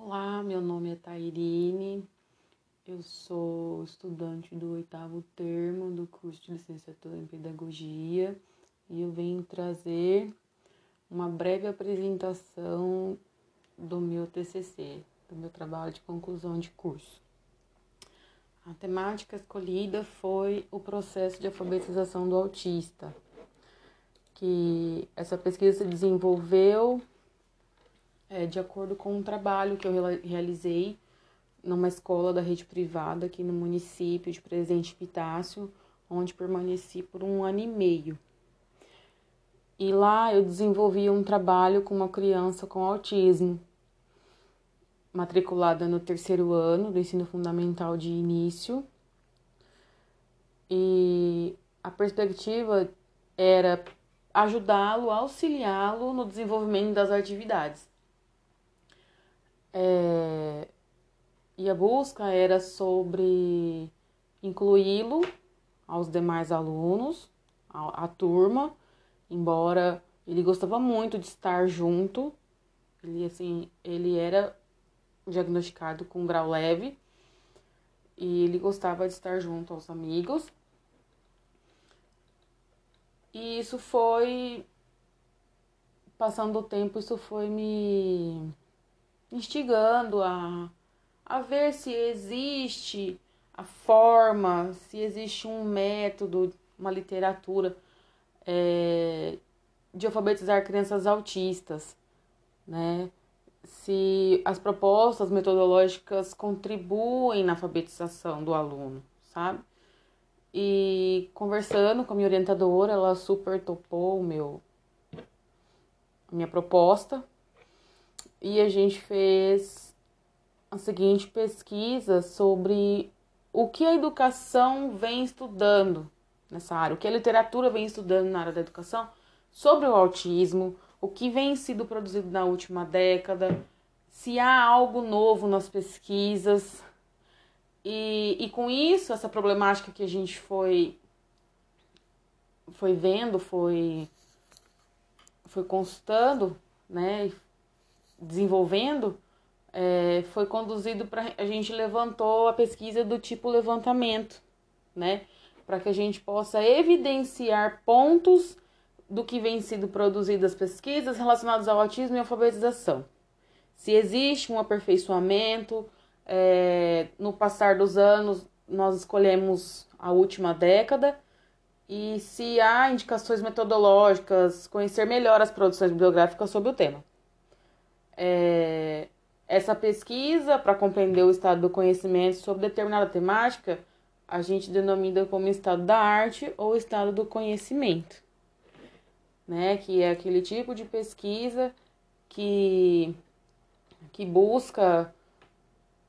Olá, meu nome é Tairine, eu sou estudante do oitavo termo do curso de licenciatura em pedagogia e eu venho trazer uma breve apresentação do meu TCC, do meu trabalho de conclusão de curso. A temática escolhida foi o processo de alfabetização do autista, que essa pesquisa se desenvolveu é, de acordo com um trabalho que eu realizei numa escola da rede privada aqui no município de Presidente Pitácio, onde permaneci por um ano e meio. E lá eu desenvolvi um trabalho com uma criança com autismo, matriculada no terceiro ano do ensino fundamental de início. E a perspectiva era ajudá-lo, auxiliá-lo no desenvolvimento das atividades. É, e a busca era sobre incluí-lo aos demais alunos, a, a, turma, embora ele gostava muito de estar junto, ele assim, ele era diagnosticado com grau leve e ele gostava de estar junto aos amigos. E isso foi passando o tempo, isso foi me instigando a, a ver se existe a forma, se existe um método, uma literatura é, de alfabetizar crianças autistas, né? Se as propostas metodológicas contribuem na alfabetização do aluno, sabe? E conversando com a minha orientadora, ela super topou o meu minha proposta e a gente fez a seguinte pesquisa sobre o que a educação vem estudando nessa área, o que a literatura vem estudando na área da educação sobre o autismo, o que vem sido produzido na última década, se há algo novo nas pesquisas. E, e com isso, essa problemática que a gente foi, foi vendo, foi, foi constando, né, desenvolvendo, é, foi conduzido para a gente levantou a pesquisa do tipo levantamento, né? Para que a gente possa evidenciar pontos do que vem sido produzido as pesquisas relacionadas ao autismo e alfabetização. Se existe um aperfeiçoamento, é, no passar dos anos nós escolhemos a última década e se há indicações metodológicas, conhecer melhor as produções bibliográficas sobre o tema. É, essa pesquisa, para compreender o estado do conhecimento sobre determinada temática, a gente denomina como estado da arte ou estado do conhecimento, né? Que é aquele tipo de pesquisa que, que busca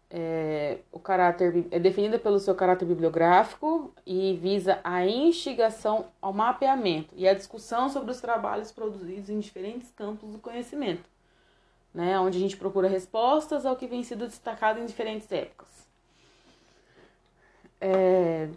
é, o caráter é definida pelo seu caráter bibliográfico e visa a instigação ao mapeamento e a discussão sobre os trabalhos produzidos em diferentes campos do conhecimento né, onde a gente procura respostas ao que vem sido destacado em diferentes épocas. É...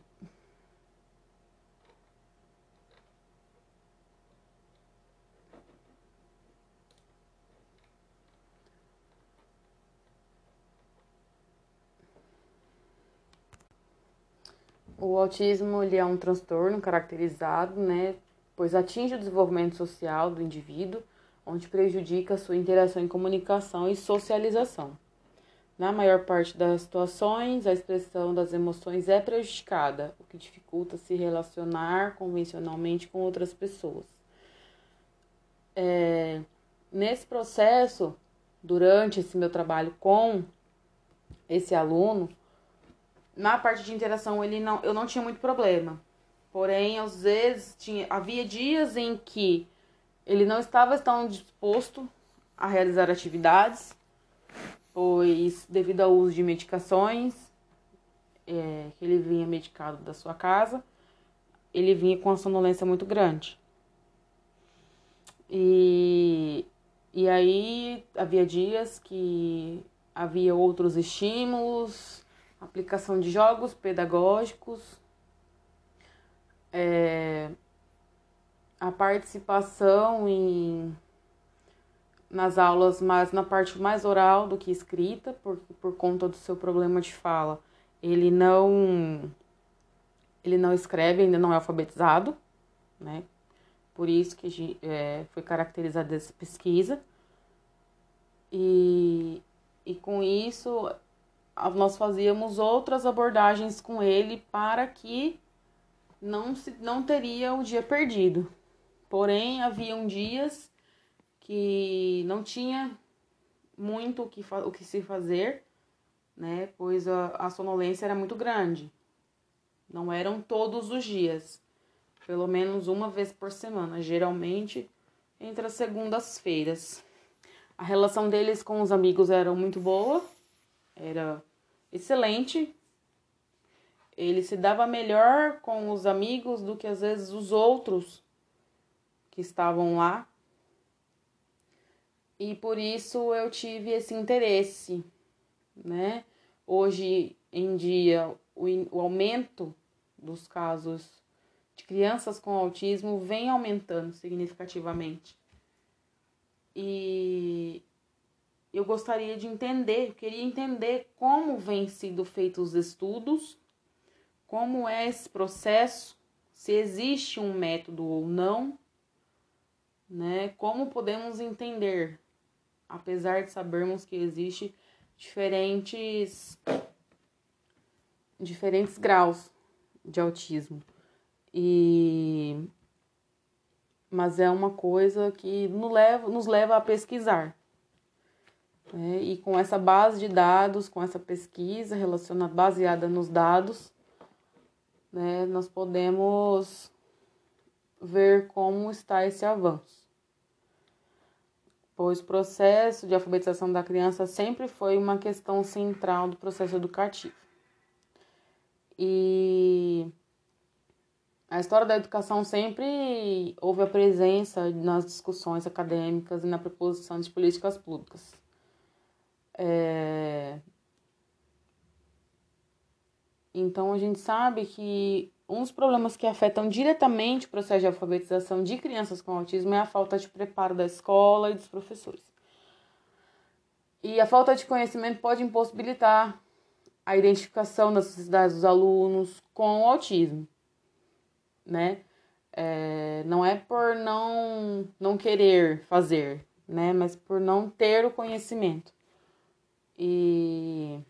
O autismo ele é um transtorno caracterizado, né, pois atinge o desenvolvimento social do indivíduo onde prejudica sua interação em comunicação e socialização. Na maior parte das situações, a expressão das emoções é prejudicada, o que dificulta se relacionar convencionalmente com outras pessoas. É, nesse processo, durante esse meu trabalho com esse aluno, na parte de interação ele não, eu não tinha muito problema. Porém, às vezes tinha, havia dias em que ele não estava tão disposto a realizar atividades, pois devido ao uso de medicações, é, que ele vinha medicado da sua casa, ele vinha com uma sonolência muito grande. E, e aí havia dias que havia outros estímulos, aplicação de jogos pedagógicos, é, a participação em, nas aulas, mas na parte mais oral do que escrita, por, por conta do seu problema de fala. Ele não ele não escreve, ainda não é alfabetizado, né? Por isso que é, foi caracterizada essa pesquisa. E, e com isso nós fazíamos outras abordagens com ele para que não, se, não teria o dia perdido. Porém, haviam dias que não tinha muito o que, o que se fazer, né? Pois a, a sonolência era muito grande. Não eram todos os dias, pelo menos uma vez por semana, geralmente entre as segundas-feiras. A relação deles com os amigos era muito boa, era excelente. Ele se dava melhor com os amigos do que às vezes os outros que estavam lá. E por isso eu tive esse interesse, né? Hoje em dia, o, o aumento dos casos de crianças com autismo vem aumentando significativamente. E eu gostaria de entender, eu queria entender como vem sido feitos os estudos, como é esse processo, se existe um método ou não, né? Como podemos entender apesar de sabermos que existe diferentes diferentes graus de autismo. E mas é uma coisa que nos leva, nos leva a pesquisar. Né? E com essa base de dados, com essa pesquisa relacionada, baseada nos dados, né, nós podemos ver como está esse avanço pois o processo de alfabetização da criança sempre foi uma questão central do processo educativo. E a história da educação sempre houve a presença nas discussões acadêmicas e na proposição de políticas públicas. É... Então a gente sabe que um dos problemas que afetam diretamente o processo de alfabetização de crianças com autismo é a falta de preparo da escola e dos professores. E a falta de conhecimento pode impossibilitar a identificação das necessidades dos alunos com o autismo, né? É, não é por não, não querer fazer, né? Mas por não ter o conhecimento. E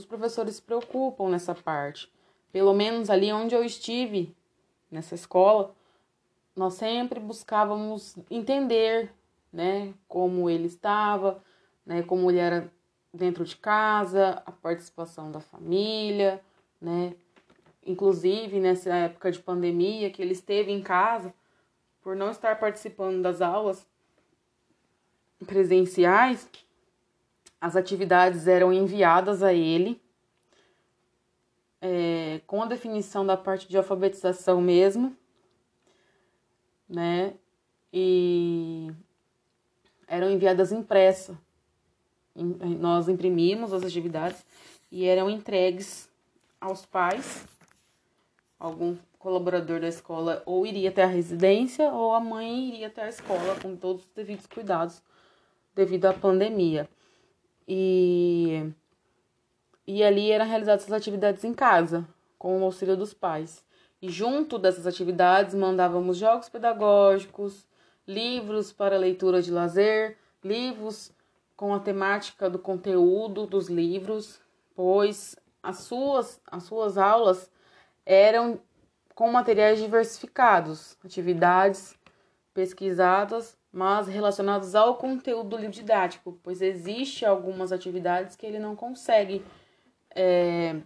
os professores se preocupam nessa parte. Pelo menos ali onde eu estive, nessa escola, nós sempre buscávamos entender, né, como ele estava, né, como ele era dentro de casa, a participação da família, né, inclusive nessa época de pandemia que ele esteve em casa, por não estar participando das aulas presenciais, as atividades eram enviadas a ele é, com a definição da parte de alfabetização mesmo, né? E eram enviadas impressa. Nós imprimimos as atividades e eram entregues aos pais. Algum colaborador da escola ou iria até a residência ou a mãe iria até a escola com todos os devidos cuidados devido à pandemia. E, e ali eram realizadas as atividades em casa, com o auxílio dos pais. E junto dessas atividades mandávamos jogos pedagógicos, livros para leitura de lazer, livros com a temática do conteúdo dos livros, pois as suas, as suas aulas eram com materiais diversificados, atividades pesquisadas mas relacionados ao conteúdo do livro didático, pois existe algumas atividades que ele não consegue é,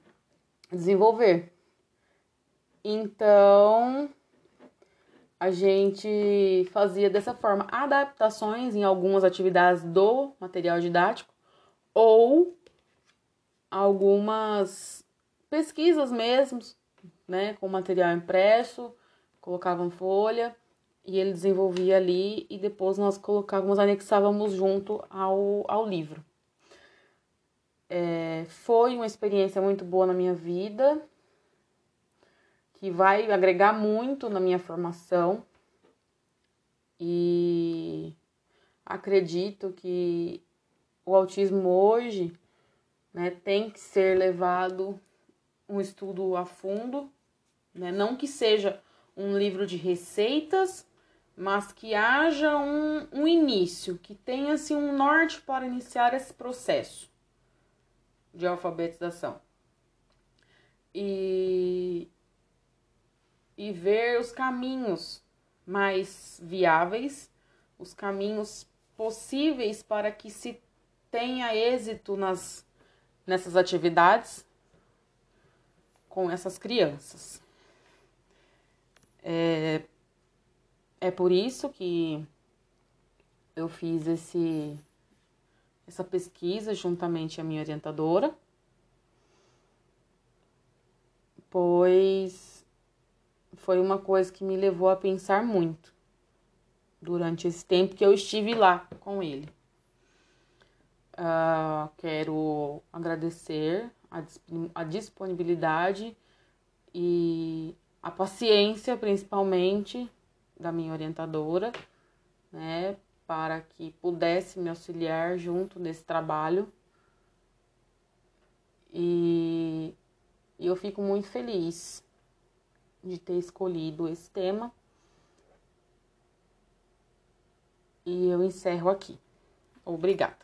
desenvolver. Então, a gente fazia dessa forma adaptações em algumas atividades do material didático ou algumas pesquisas mesmo, né, com material impresso, colocavam folha e ele desenvolvia ali e depois nós colocávamos, anexávamos junto ao, ao livro. É, foi uma experiência muito boa na minha vida, que vai agregar muito na minha formação. E acredito que o autismo hoje né, tem que ser levado um estudo a fundo, né? não que seja um livro de receitas, mas que haja um, um início, que tenha assim, um norte para iniciar esse processo de alfabetização. E, e ver os caminhos mais viáveis, os caminhos possíveis para que se tenha êxito nas, nessas atividades com essas crianças. É, é por isso que eu fiz esse, essa pesquisa juntamente à minha orientadora, pois foi uma coisa que me levou a pensar muito durante esse tempo que eu estive lá com ele. Uh, quero agradecer a, a disponibilidade e a paciência, principalmente, da minha orientadora, né, para que pudesse me auxiliar junto nesse trabalho. E eu fico muito feliz de ter escolhido esse tema. E eu encerro aqui. Obrigada.